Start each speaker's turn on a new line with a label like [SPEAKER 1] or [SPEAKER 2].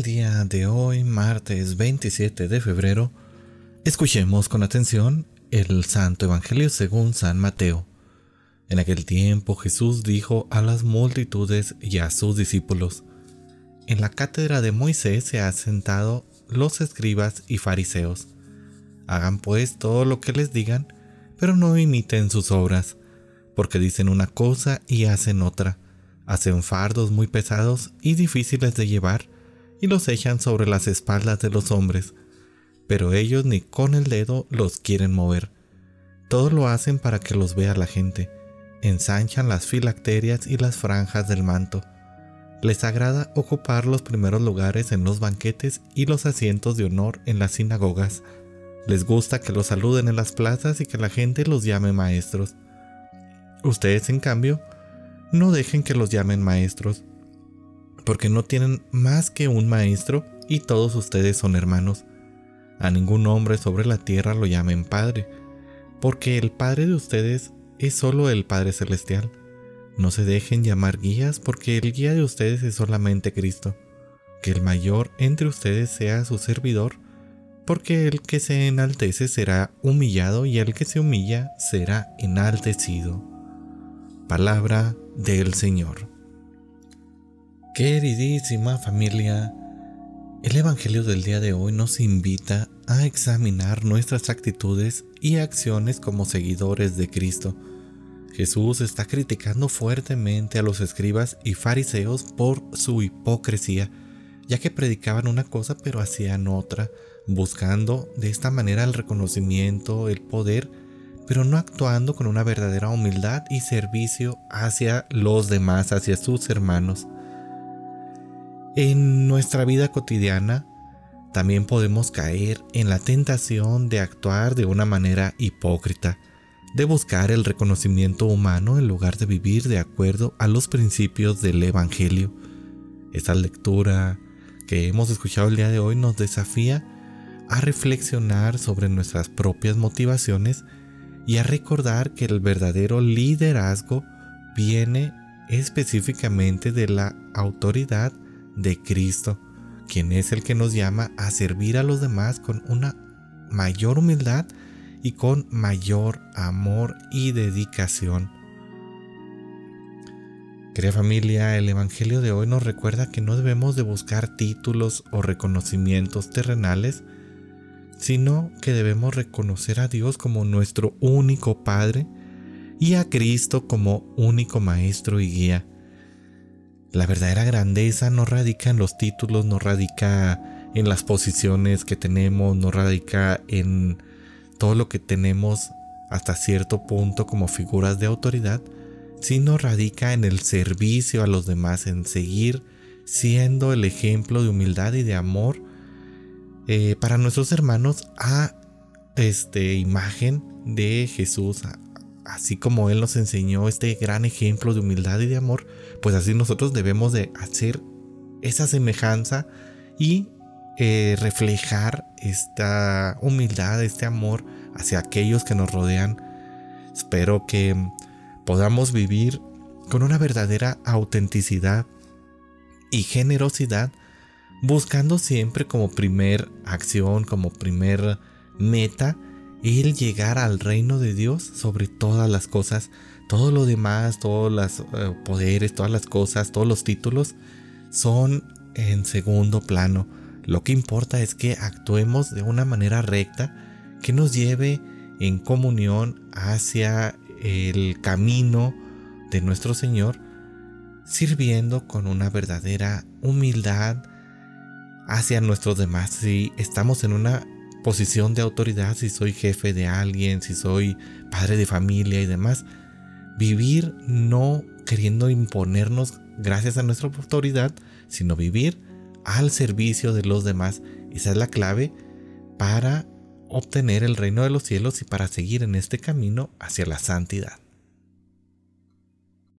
[SPEAKER 1] el día de hoy, martes 27 de febrero, escuchemos con atención el Santo Evangelio según San Mateo. En aquel tiempo Jesús dijo a las multitudes y a sus discípulos, En la cátedra de Moisés se han sentado los escribas y fariseos. Hagan pues todo lo que les digan, pero no imiten sus obras, porque dicen una cosa y hacen otra. Hacen fardos muy pesados y difíciles de llevar, y los echan sobre las espaldas de los hombres, pero ellos ni con el dedo los quieren mover. Todo lo hacen para que los vea la gente ensanchan las filacterias y las franjas del manto. Les agrada ocupar los primeros lugares en los banquetes y los asientos de honor en las sinagogas. Les gusta que los saluden en las plazas y que la gente los llame maestros. Ustedes, en cambio, no dejen que los llamen maestros, porque no tienen más que un maestro y todos ustedes son hermanos. A ningún hombre sobre la tierra lo llamen Padre, porque el Padre de ustedes es solo el Padre Celestial. No se dejen llamar guías porque el guía de ustedes es solamente Cristo. Que el mayor entre ustedes sea su servidor, porque el que se enaltece será humillado y el que se humilla será enaltecido. Palabra del Señor. Queridísima familia, el Evangelio del día de hoy nos invita a examinar nuestras actitudes y acciones como seguidores de Cristo Jesús está criticando fuertemente a los escribas y fariseos por su hipocresía, ya que predicaban una cosa pero hacían otra, buscando de esta manera el reconocimiento, el poder, pero no actuando con una verdadera humildad y servicio hacia los demás, hacia sus hermanos. En nuestra vida cotidiana también podemos caer en la tentación de actuar de una manera hipócrita de buscar el reconocimiento humano en lugar de vivir de acuerdo a los principios del Evangelio. Esta lectura que hemos escuchado el día de hoy nos desafía a reflexionar sobre nuestras propias motivaciones y a recordar que el verdadero liderazgo viene específicamente de la autoridad de Cristo, quien es el que nos llama a servir a los demás con una mayor humildad y con mayor amor y dedicación. Querida familia, el Evangelio de hoy nos recuerda que no debemos de buscar títulos o reconocimientos terrenales, sino que debemos reconocer a Dios como nuestro único Padre y a Cristo como único Maestro y Guía. La verdadera grandeza no radica en los títulos, no radica en las posiciones que tenemos, no radica en todo lo que tenemos hasta cierto punto como figuras de autoridad, sino radica en el servicio a los demás, en seguir siendo el ejemplo de humildad y de amor eh, para nuestros hermanos a este imagen de Jesús, así como Él nos enseñó este gran ejemplo de humildad y de amor, pues así nosotros debemos de hacer esa semejanza y eh, reflejar esta humildad, este amor hacia aquellos que nos rodean. Espero que podamos vivir con una verdadera autenticidad y generosidad, buscando siempre como primer acción, como primer meta, el llegar al reino de Dios sobre todas las cosas, todo lo demás, todos los eh, poderes, todas las cosas, todos los títulos son en segundo plano lo que importa es que actuemos de una manera recta que nos lleve en comunión hacia el camino de nuestro Señor, sirviendo con una verdadera humildad hacia nuestros demás. Si estamos en una posición de autoridad, si soy jefe de alguien, si soy padre de familia y demás, vivir no queriendo imponernos gracias a nuestra autoridad, sino vivir al servicio de los demás. Esa es la clave para obtener el reino de los cielos y para seguir en este camino hacia la santidad.